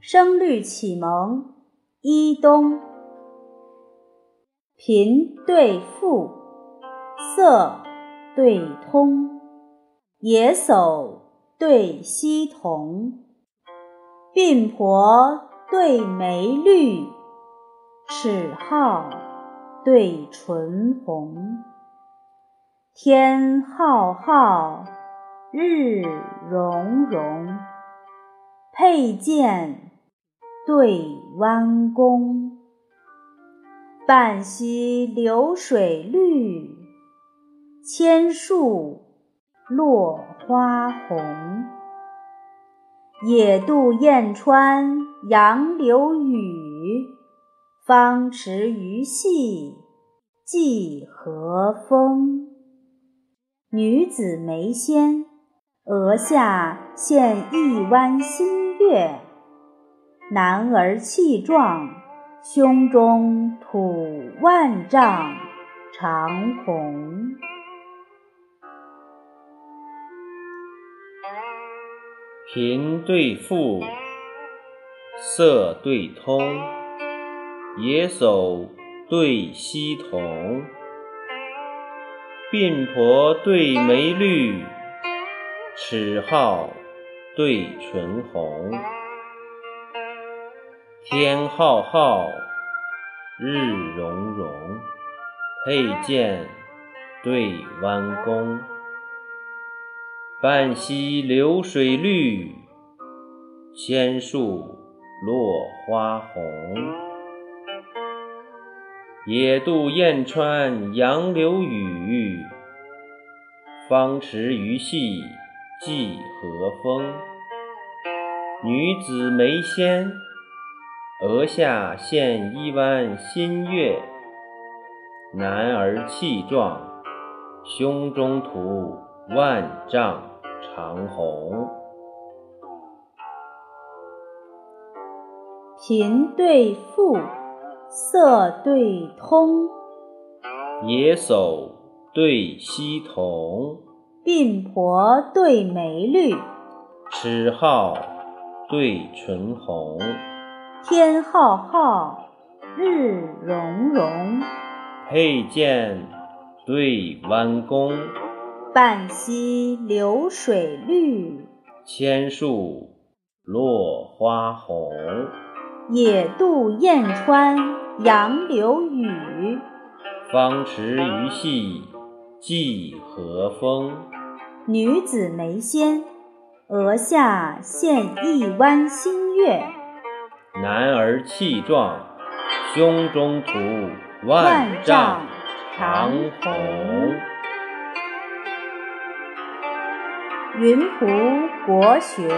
声律启蒙一冬，频对富，色对通，野叟对溪童，鬓婆对眉绿，齿皓对唇红。天浩浩，日融融，佩剑。对弯弓，半溪流水绿，千树落花红。野渡燕穿杨柳雨，芳池鱼戏芰荷风。女子眉纤，额下现一弯新月。男儿气壮，胸中吐万丈长虹。贫对富，色对通，野叟对溪童，鬓婆对眉绿，齿皓对唇红。天浩浩，日融融，佩剑对弯弓。半溪流水绿，千树落花红。野渡燕穿杨柳雨，芳池鱼戏芰荷风。女子眉纤。额下现一弯新月，男儿气壮，胸中吐万丈长虹。贫对富，色对通，野叟对溪童，鬓婆对眉绿，齿皓对唇红。天浩浩，日融融，佩剑对弯弓。半溪流水绿，千树落花红。野渡燕川杨柳雨，芳池鱼戏芰荷风。女子眉纤，额下现一弯新月。男儿气壮，胸中吐万丈长虹。云浦国学。